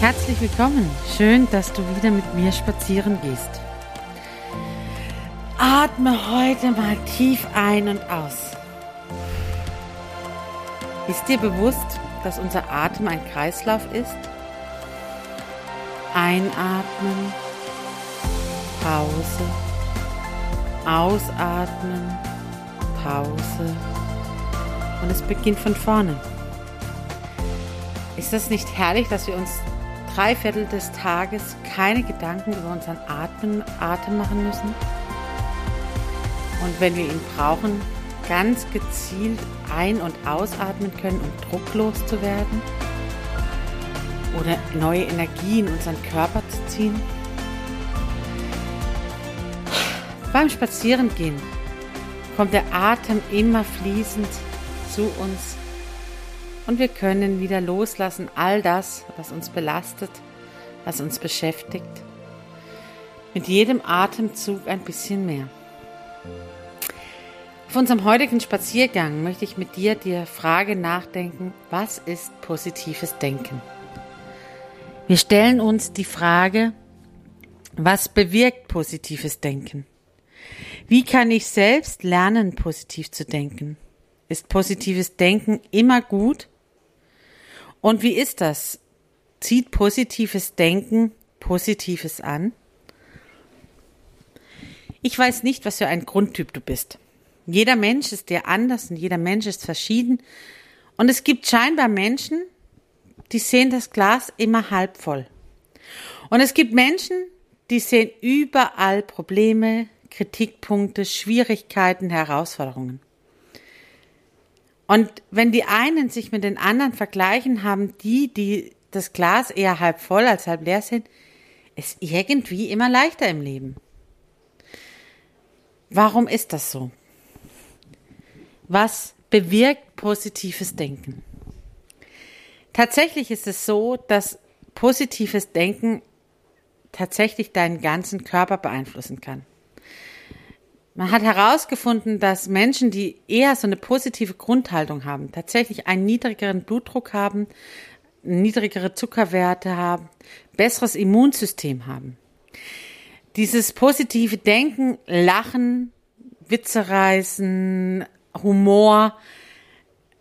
Herzlich willkommen. Schön, dass du wieder mit mir spazieren gehst. Atme heute mal tief ein und aus. Ist dir bewusst, dass unser Atem ein Kreislauf ist? Einatmen, Pause, ausatmen, Pause und es beginnt von vorne. Ist das nicht herrlich, dass wir uns drei Viertel des Tages keine Gedanken über unseren Atmen, Atem machen müssen. Und wenn wir ihn brauchen, ganz gezielt ein- und ausatmen können, um drucklos zu werden oder neue Energie in unseren Körper zu ziehen. Beim Spazierengehen kommt der Atem immer fließend zu uns und wir können wieder loslassen all das, was uns belastet, was uns beschäftigt. Mit jedem Atemzug ein bisschen mehr. Auf unserem heutigen Spaziergang möchte ich mit dir die Frage nachdenken, was ist positives Denken? Wir stellen uns die Frage, was bewirkt positives Denken? Wie kann ich selbst lernen, positiv zu denken? Ist positives Denken immer gut und wie ist das? Zieht positives Denken Positives an? Ich weiß nicht, was für ein Grundtyp du bist. Jeder Mensch ist dir anders und jeder Mensch ist verschieden. Und es gibt scheinbar Menschen, die sehen das Glas immer halb voll. Und es gibt Menschen, die sehen überall Probleme, Kritikpunkte, Schwierigkeiten, Herausforderungen. Und wenn die einen sich mit den anderen vergleichen, haben die, die das Glas eher halb voll als halb leer sind, es irgendwie immer leichter im Leben. Warum ist das so? Was bewirkt positives Denken? Tatsächlich ist es so, dass positives Denken tatsächlich deinen ganzen Körper beeinflussen kann. Man hat herausgefunden, dass Menschen, die eher so eine positive Grundhaltung haben, tatsächlich einen niedrigeren Blutdruck haben, niedrigere Zuckerwerte haben, besseres Immunsystem haben. Dieses positive Denken, Lachen, Witze reißen, Humor,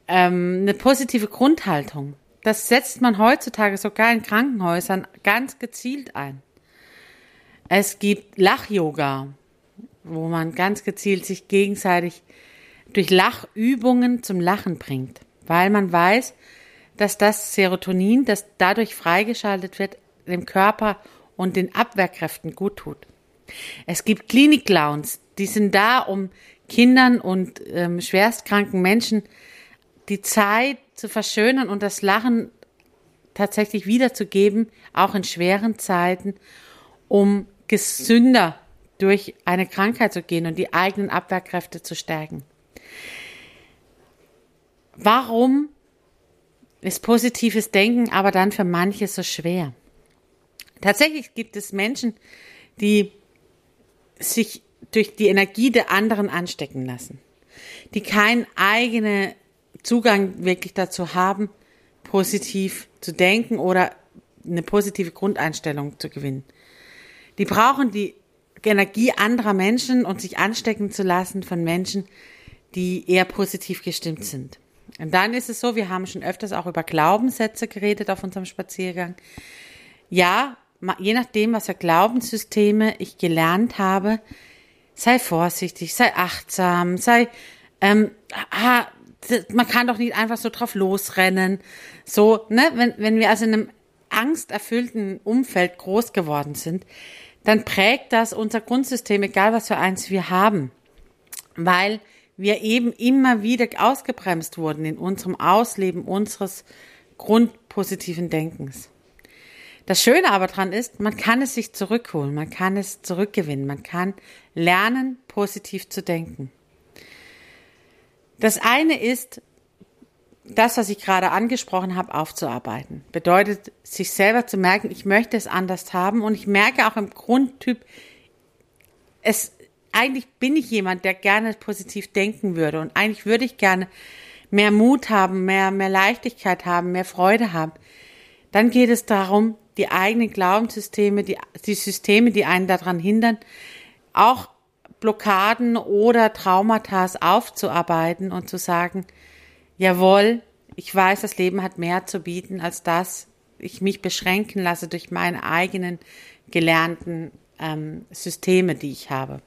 ähm, eine positive Grundhaltung, das setzt man heutzutage sogar in Krankenhäusern ganz gezielt ein. Es gibt Lach-Yoga, wo man ganz gezielt sich gegenseitig durch Lachübungen zum Lachen bringt, weil man weiß, dass das Serotonin, das dadurch freigeschaltet wird, dem Körper und den Abwehrkräften gut tut. Es gibt Klinik-Clowns, die sind da, um Kindern und ähm, schwerstkranken Menschen die Zeit zu verschönern und das Lachen tatsächlich wiederzugeben, auch in schweren Zeiten, um gesünder durch eine Krankheit zu gehen und die eigenen Abwehrkräfte zu stärken. Warum ist positives Denken aber dann für manche so schwer? Tatsächlich gibt es Menschen, die sich durch die Energie der anderen anstecken lassen, die keinen eigenen Zugang wirklich dazu haben, positiv zu denken oder eine positive Grundeinstellung zu gewinnen. Die brauchen die Energie anderer Menschen und sich anstecken zu lassen von Menschen, die eher positiv gestimmt sind. Und dann ist es so, wir haben schon öfters auch über Glaubenssätze geredet auf unserem Spaziergang. Ja, je nachdem, was für Glaubenssysteme ich gelernt habe, sei vorsichtig, sei achtsam, sei, ähm, ah, man kann doch nicht einfach so drauf losrennen. So, ne, wenn, wenn wir also in einem angsterfüllten Umfeld groß geworden sind, dann prägt das unser Grundsystem, egal was für eins wir haben. Weil wir eben immer wieder ausgebremst wurden in unserem Ausleben unseres grundpositiven Denkens. Das Schöne aber dran ist, man kann es sich zurückholen, man kann es zurückgewinnen, man kann lernen, positiv zu denken. Das eine ist, das, was ich gerade angesprochen habe, aufzuarbeiten. Bedeutet, sich selber zu merken, ich möchte es anders haben und ich merke auch im Grundtyp, es, eigentlich bin ich jemand, der gerne positiv denken würde und eigentlich würde ich gerne mehr Mut haben, mehr, mehr Leichtigkeit haben, mehr Freude haben. Dann geht es darum, die eigenen Glaubenssysteme, die, die Systeme, die einen daran hindern, auch Blockaden oder Traumata aufzuarbeiten und zu sagen, jawohl, ich weiß, das Leben hat mehr zu bieten als das, ich mich beschränken lasse durch meine eigenen gelernten ähm, Systeme, die ich habe.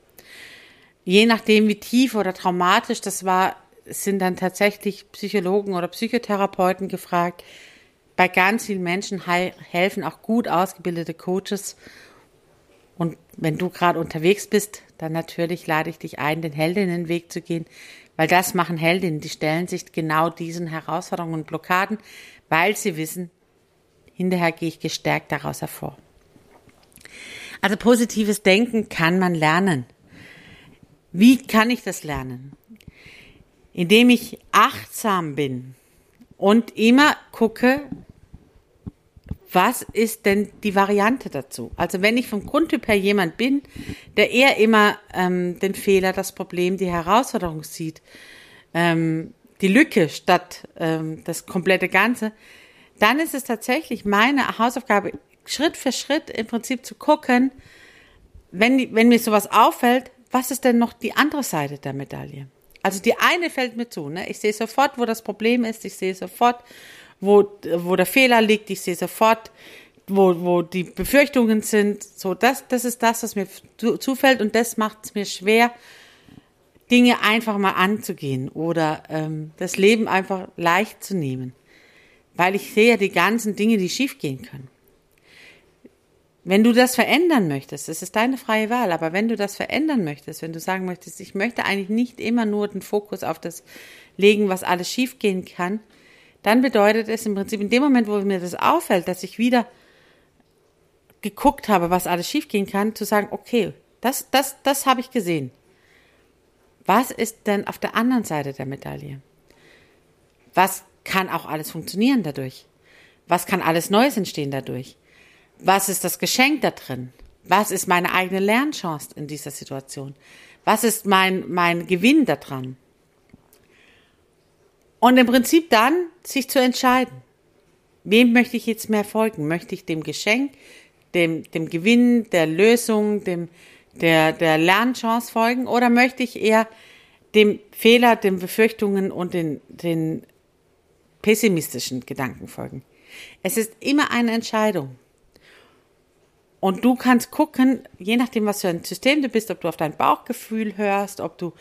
Je nachdem, wie tief oder traumatisch das war, sind dann tatsächlich Psychologen oder Psychotherapeuten gefragt. Bei ganz vielen Menschen helfen auch gut ausgebildete Coaches und wenn du gerade unterwegs bist, dann natürlich lade ich dich ein, den Heldinnenweg zu gehen, weil das machen Heldinnen, die stellen sich genau diesen Herausforderungen und Blockaden, weil sie wissen, hinterher gehe ich gestärkt daraus hervor. Also positives Denken kann man lernen. Wie kann ich das lernen? Indem ich achtsam bin und immer gucke, was ist denn die Variante dazu? Also wenn ich vom Grundtyp her jemand bin, der eher immer ähm, den Fehler, das Problem, die Herausforderung sieht, ähm, die Lücke statt ähm, das komplette Ganze, dann ist es tatsächlich meine Hausaufgabe, Schritt für Schritt im Prinzip zu gucken, wenn, wenn mir sowas auffällt, was ist denn noch die andere Seite der Medaille? Also die eine fällt mir zu, ne? Ich sehe sofort, wo das Problem ist, ich sehe sofort, wo, wo der Fehler liegt. Ich sehe sofort, wo, wo die Befürchtungen sind. So, das, das ist das, was mir zufällt und das macht es mir schwer, Dinge einfach mal anzugehen oder ähm, das Leben einfach leicht zu nehmen. Weil ich sehe ja die ganzen Dinge, die schiefgehen können. Wenn du das verändern möchtest, das ist deine freie Wahl, aber wenn du das verändern möchtest, wenn du sagen möchtest, ich möchte eigentlich nicht immer nur den Fokus auf das legen, was alles schiefgehen kann, dann bedeutet es im Prinzip in dem Moment, wo mir das auffällt, dass ich wieder geguckt habe, was alles schiefgehen kann, zu sagen, okay, das, das, das habe ich gesehen. Was ist denn auf der anderen Seite der Medaille? Was kann auch alles funktionieren dadurch? Was kann alles Neues entstehen dadurch? Was ist das Geschenk da drin? Was ist meine eigene Lernchance in dieser Situation? Was ist mein, mein Gewinn daran? Und im Prinzip dann sich zu entscheiden, wem möchte ich jetzt mehr folgen? Möchte ich dem Geschenk, dem, dem Gewinn, der Lösung, dem, der, der Lernchance folgen oder möchte ich eher dem Fehler, den Befürchtungen und den, den pessimistischen Gedanken folgen? Es ist immer eine Entscheidung. Und du kannst gucken, je nachdem, was für ein System du bist, ob du auf dein Bauchgefühl hörst, ob du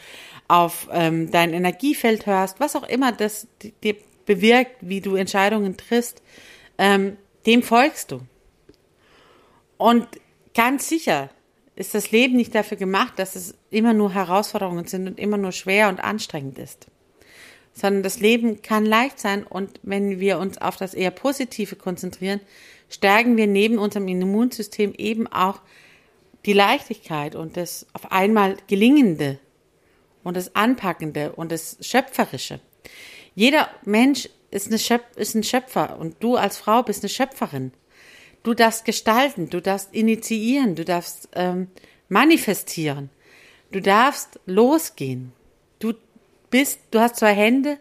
auf ähm, dein Energiefeld hörst, was auch immer das dir bewirkt, wie du Entscheidungen triffst, ähm, dem folgst du. Und ganz sicher ist das Leben nicht dafür gemacht, dass es immer nur Herausforderungen sind und immer nur schwer und anstrengend ist. Sondern das Leben kann leicht sein und wenn wir uns auf das eher Positive konzentrieren, stärken wir neben unserem Immunsystem eben auch die Leichtigkeit und das auf einmal Gelingende und das Anpackende und das Schöpferische. Jeder Mensch ist, Schöp ist ein Schöpfer und du als Frau bist eine Schöpferin. Du darfst gestalten, du darfst initiieren, du darfst ähm, manifestieren, du darfst losgehen. Bist, du hast zwei Hände,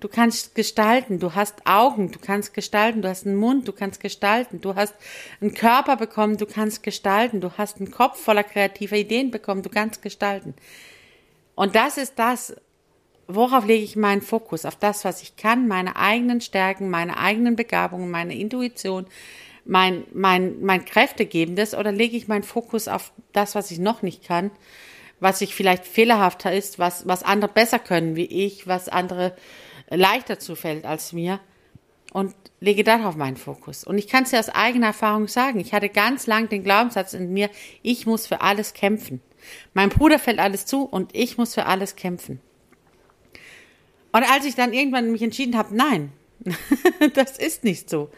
Du kannst gestalten, du hast Augen, du kannst gestalten, du hast einen Mund, du kannst gestalten, du hast einen Körper bekommen, du kannst gestalten, du hast einen Kopf voller kreativer Ideen bekommen, du kannst gestalten. Und das ist das, worauf lege ich meinen Fokus? Auf das, was ich kann, meine eigenen Stärken, meine eigenen Begabungen, meine Intuition, mein, mein, mein Kräftegebendes oder lege ich meinen Fokus auf das, was ich noch nicht kann, was ich vielleicht fehlerhafter ist, was, was andere besser können wie ich, was andere leichter zufällt als mir und lege darauf meinen Fokus. Und ich kann es dir aus eigener Erfahrung sagen. Ich hatte ganz lang den Glaubenssatz in mir, ich muss für alles kämpfen. Mein Bruder fällt alles zu und ich muss für alles kämpfen. Und als ich dann irgendwann mich entschieden habe, nein, das ist nicht so.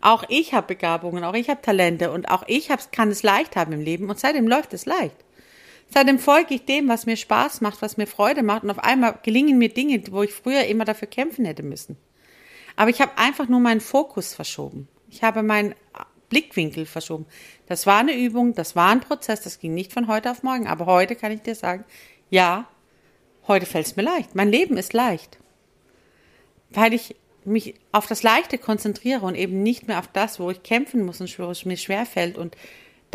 Auch ich habe Begabungen, auch ich habe Talente und auch ich kann es leicht haben im Leben und seitdem läuft es leicht. Seitdem folge ich dem, was mir Spaß macht, was mir Freude macht und auf einmal gelingen mir Dinge, wo ich früher immer dafür kämpfen hätte müssen. Aber ich habe einfach nur meinen Fokus verschoben. Ich habe meinen Blickwinkel verschoben. Das war eine Übung, das war ein Prozess, das ging nicht von heute auf morgen. Aber heute kann ich dir sagen, ja, heute fällt es mir leicht. Mein Leben ist leicht. Weil ich mich auf das Leichte konzentriere und eben nicht mehr auf das, wo ich kämpfen muss und wo es mir schwerfällt und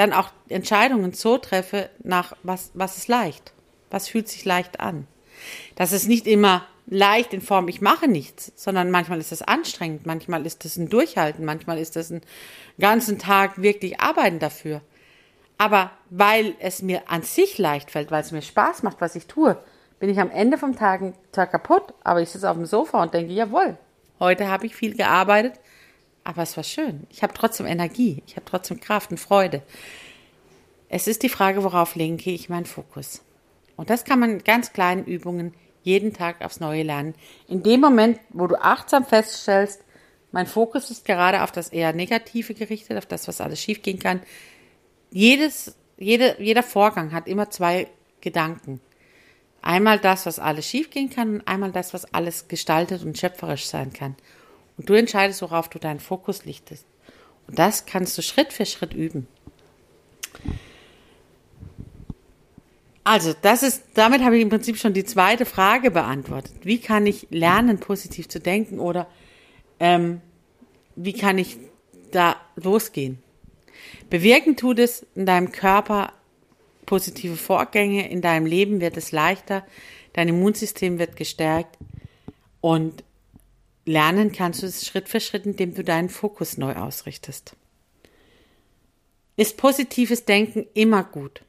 dann auch Entscheidungen so treffe, nach was, was ist leicht, was fühlt sich leicht an. Das ist nicht immer leicht in Form, ich mache nichts, sondern manchmal ist es anstrengend, manchmal ist es ein Durchhalten, manchmal ist es ein ganzen Tag wirklich arbeiten dafür. Aber weil es mir an sich leicht fällt, weil es mir Spaß macht, was ich tue, bin ich am Ende vom Tag, Tag kaputt, aber ich sitze auf dem Sofa und denke, jawohl, heute habe ich viel gearbeitet, aber es war schön. Ich habe trotzdem Energie, ich habe trotzdem Kraft und Freude. Es ist die Frage, worauf lenke ich meinen Fokus. Und das kann man in ganz kleinen Übungen jeden Tag aufs Neue lernen. In dem Moment, wo du achtsam feststellst, mein Fokus ist gerade auf das eher Negative gerichtet, auf das, was alles schiefgehen kann. Jedes, jede, jeder Vorgang hat immer zwei Gedanken. Einmal das, was alles schiefgehen kann und einmal das, was alles gestaltet und schöpferisch sein kann. Und du entscheidest, worauf du deinen Fokus lichtest. Und das kannst du Schritt für Schritt üben. Also, das ist, damit habe ich im Prinzip schon die zweite Frage beantwortet. Wie kann ich lernen, positiv zu denken oder ähm, wie kann ich da losgehen? Bewirken tut es in deinem Körper positive Vorgänge, in deinem Leben wird es leichter, dein Immunsystem wird gestärkt und Lernen kannst du es Schritt für Schritt, indem du deinen Fokus neu ausrichtest. Ist positives Denken immer gut?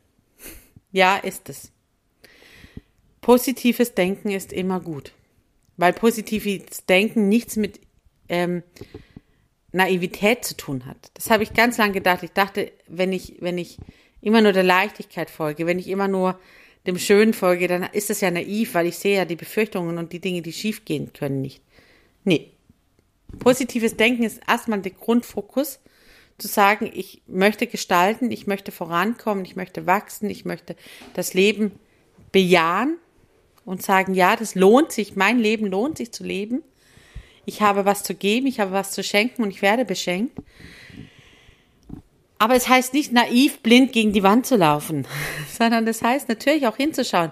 Ja, ist es. Positives Denken ist immer gut, weil positives Denken nichts mit ähm, Naivität zu tun hat. Das habe ich ganz lange gedacht. Ich dachte, wenn ich, wenn ich immer nur der Leichtigkeit folge, wenn ich immer nur dem Schönen folge, dann ist das ja naiv, weil ich sehe ja die Befürchtungen und die Dinge, die schiefgehen können, nicht. Nee. Positives Denken ist erstmal der Grundfokus, zu sagen, ich möchte gestalten, ich möchte vorankommen, ich möchte wachsen, ich möchte das Leben bejahen und sagen, ja, das lohnt sich, mein Leben lohnt sich zu leben. Ich habe was zu geben, ich habe was zu schenken und ich werde beschenkt. Aber es heißt nicht naiv blind gegen die Wand zu laufen, sondern das heißt natürlich auch hinzuschauen,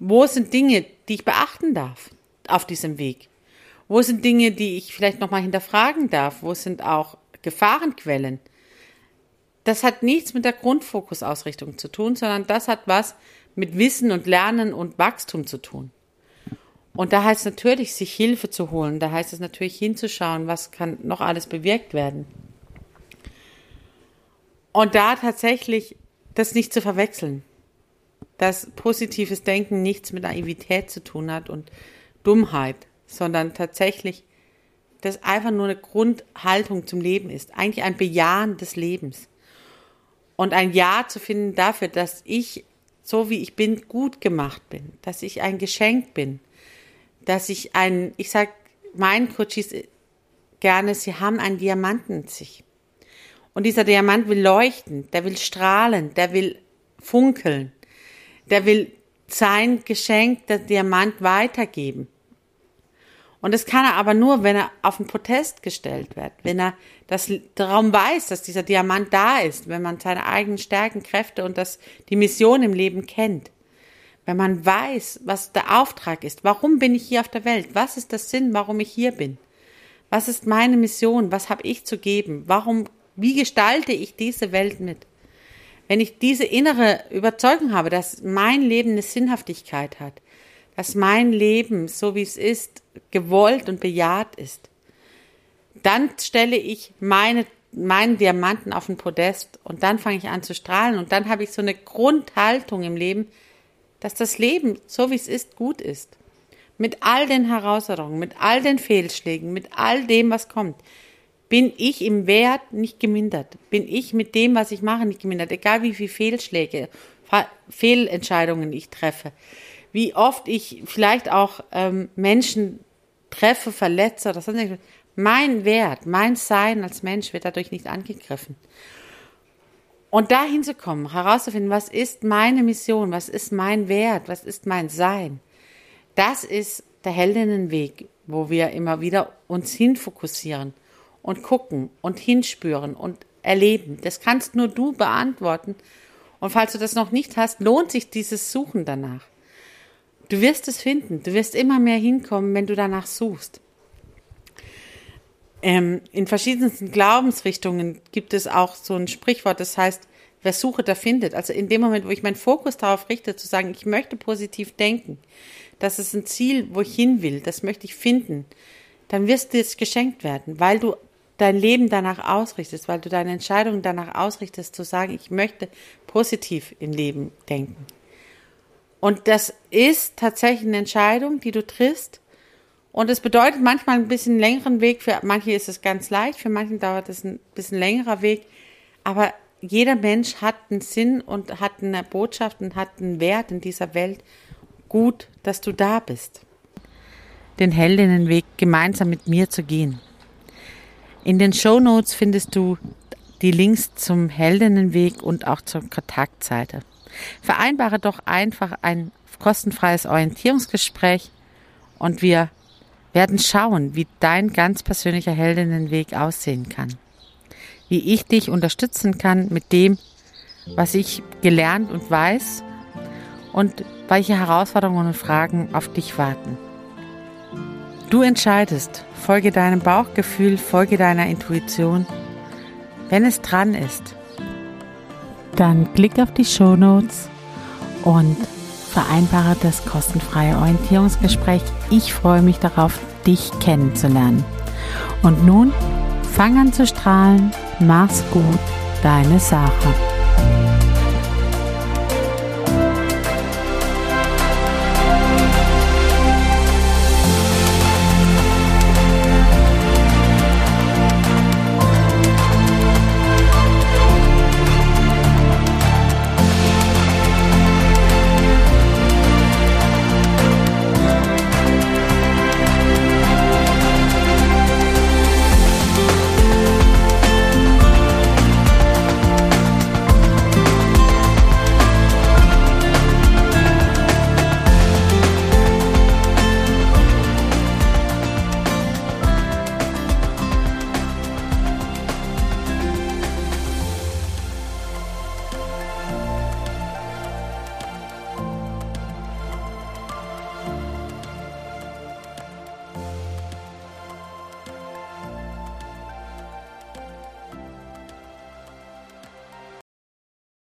wo sind Dinge, die ich beachten darf auf diesem Weg. Wo sind Dinge, die ich vielleicht nochmal hinterfragen darf? Wo sind auch Gefahrenquellen? Das hat nichts mit der Grundfokusausrichtung zu tun, sondern das hat was mit Wissen und Lernen und Wachstum zu tun. Und da heißt es natürlich, sich Hilfe zu holen. Da heißt es natürlich hinzuschauen, was kann noch alles bewirkt werden. Und da tatsächlich das nicht zu verwechseln. Dass positives Denken nichts mit Naivität zu tun hat und Dummheit, sondern tatsächlich das einfach nur eine Grundhaltung zum Leben ist. Eigentlich ein Bejahen des Lebens. Und ein Ja zu finden dafür, dass ich, so wie ich bin, gut gemacht bin, dass ich ein Geschenk bin, dass ich ein, ich sag meinen Coaches gerne, sie haben einen Diamanten in sich. Und dieser Diamant will leuchten, der will strahlen, der will funkeln, der will sein Geschenk, der Diamant weitergeben. Und das kann er aber nur, wenn er auf den Protest gestellt wird, wenn er das darum weiß, dass dieser Diamant da ist, wenn man seine eigenen Stärken, Kräfte und das, die Mission im Leben kennt. Wenn man weiß, was der Auftrag ist, warum bin ich hier auf der Welt, was ist der Sinn, warum ich hier bin, was ist meine Mission, was habe ich zu geben, warum, wie gestalte ich diese Welt mit. Wenn ich diese innere Überzeugung habe, dass mein Leben eine Sinnhaftigkeit hat, dass mein Leben, so wie es ist, gewollt und bejaht ist, dann stelle ich meine, meinen Diamanten auf den Podest und dann fange ich an zu strahlen und dann habe ich so eine Grundhaltung im Leben, dass das Leben, so wie es ist, gut ist. Mit all den Herausforderungen, mit all den Fehlschlägen, mit all dem, was kommt, bin ich im Wert nicht gemindert. Bin ich mit dem, was ich mache, nicht gemindert. Egal wie viele Fehlschläge, Fehlentscheidungen ich treffe. Wie oft ich vielleicht auch ähm, Menschen treffe, verletze sonst irgendwas. Mein Wert, mein Sein als Mensch wird dadurch nicht angegriffen. Und da hinzukommen, herauszufinden, was ist meine Mission, was ist mein Wert, was ist mein Sein, das ist der Heldinnenweg, wo wir immer wieder uns hinfokussieren und gucken und hinspüren und erleben. Das kannst nur du beantworten. Und falls du das noch nicht hast, lohnt sich dieses Suchen danach. Du wirst es finden. Du wirst immer mehr hinkommen, wenn du danach suchst. Ähm, in verschiedensten Glaubensrichtungen gibt es auch so ein Sprichwort, das heißt, wer suche, der findet. Also in dem Moment, wo ich meinen Fokus darauf richte, zu sagen, ich möchte positiv denken, das ist ein Ziel, wo ich hin will, das möchte ich finden, dann wirst du jetzt geschenkt werden, weil du dein Leben danach ausrichtest, weil du deine Entscheidungen danach ausrichtest, zu sagen, ich möchte positiv im Leben denken. Und das ist tatsächlich eine Entscheidung, die du triffst. Und es bedeutet manchmal ein bisschen längeren Weg. Für manche ist es ganz leicht, für manche dauert es ein bisschen längerer Weg. Aber jeder Mensch hat einen Sinn und hat eine Botschaft und hat einen Wert in dieser Welt. Gut, dass du da bist. Den Heldinnenweg gemeinsam mit mir zu gehen. In den Show Notes findest du die Links zum Heldinnenweg und auch zur Kontaktseite. Vereinbare doch einfach ein kostenfreies Orientierungsgespräch und wir werden schauen, wie dein ganz persönlicher Heldinnenweg aussehen kann. Wie ich dich unterstützen kann mit dem, was ich gelernt und weiß und welche Herausforderungen und Fragen auf dich warten. Du entscheidest, folge deinem Bauchgefühl, folge deiner Intuition. Wenn es dran ist, dann klick auf die Show Notes und vereinbare das kostenfreie Orientierungsgespräch. Ich freue mich darauf, dich kennenzulernen. Und nun fang an zu strahlen. Mach's gut, deine Sarah.